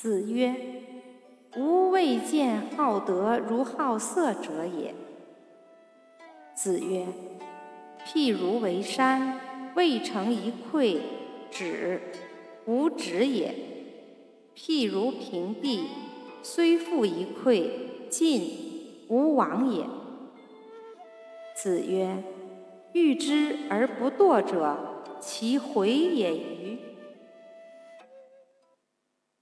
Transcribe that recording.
子曰：“吾未见好德如好色者也。”子曰：“譬如为山，未成一篑，止，无止也；譬如平地，虽覆一篑，进，无往也。”子曰：“欲之而不惰者，其回也与？”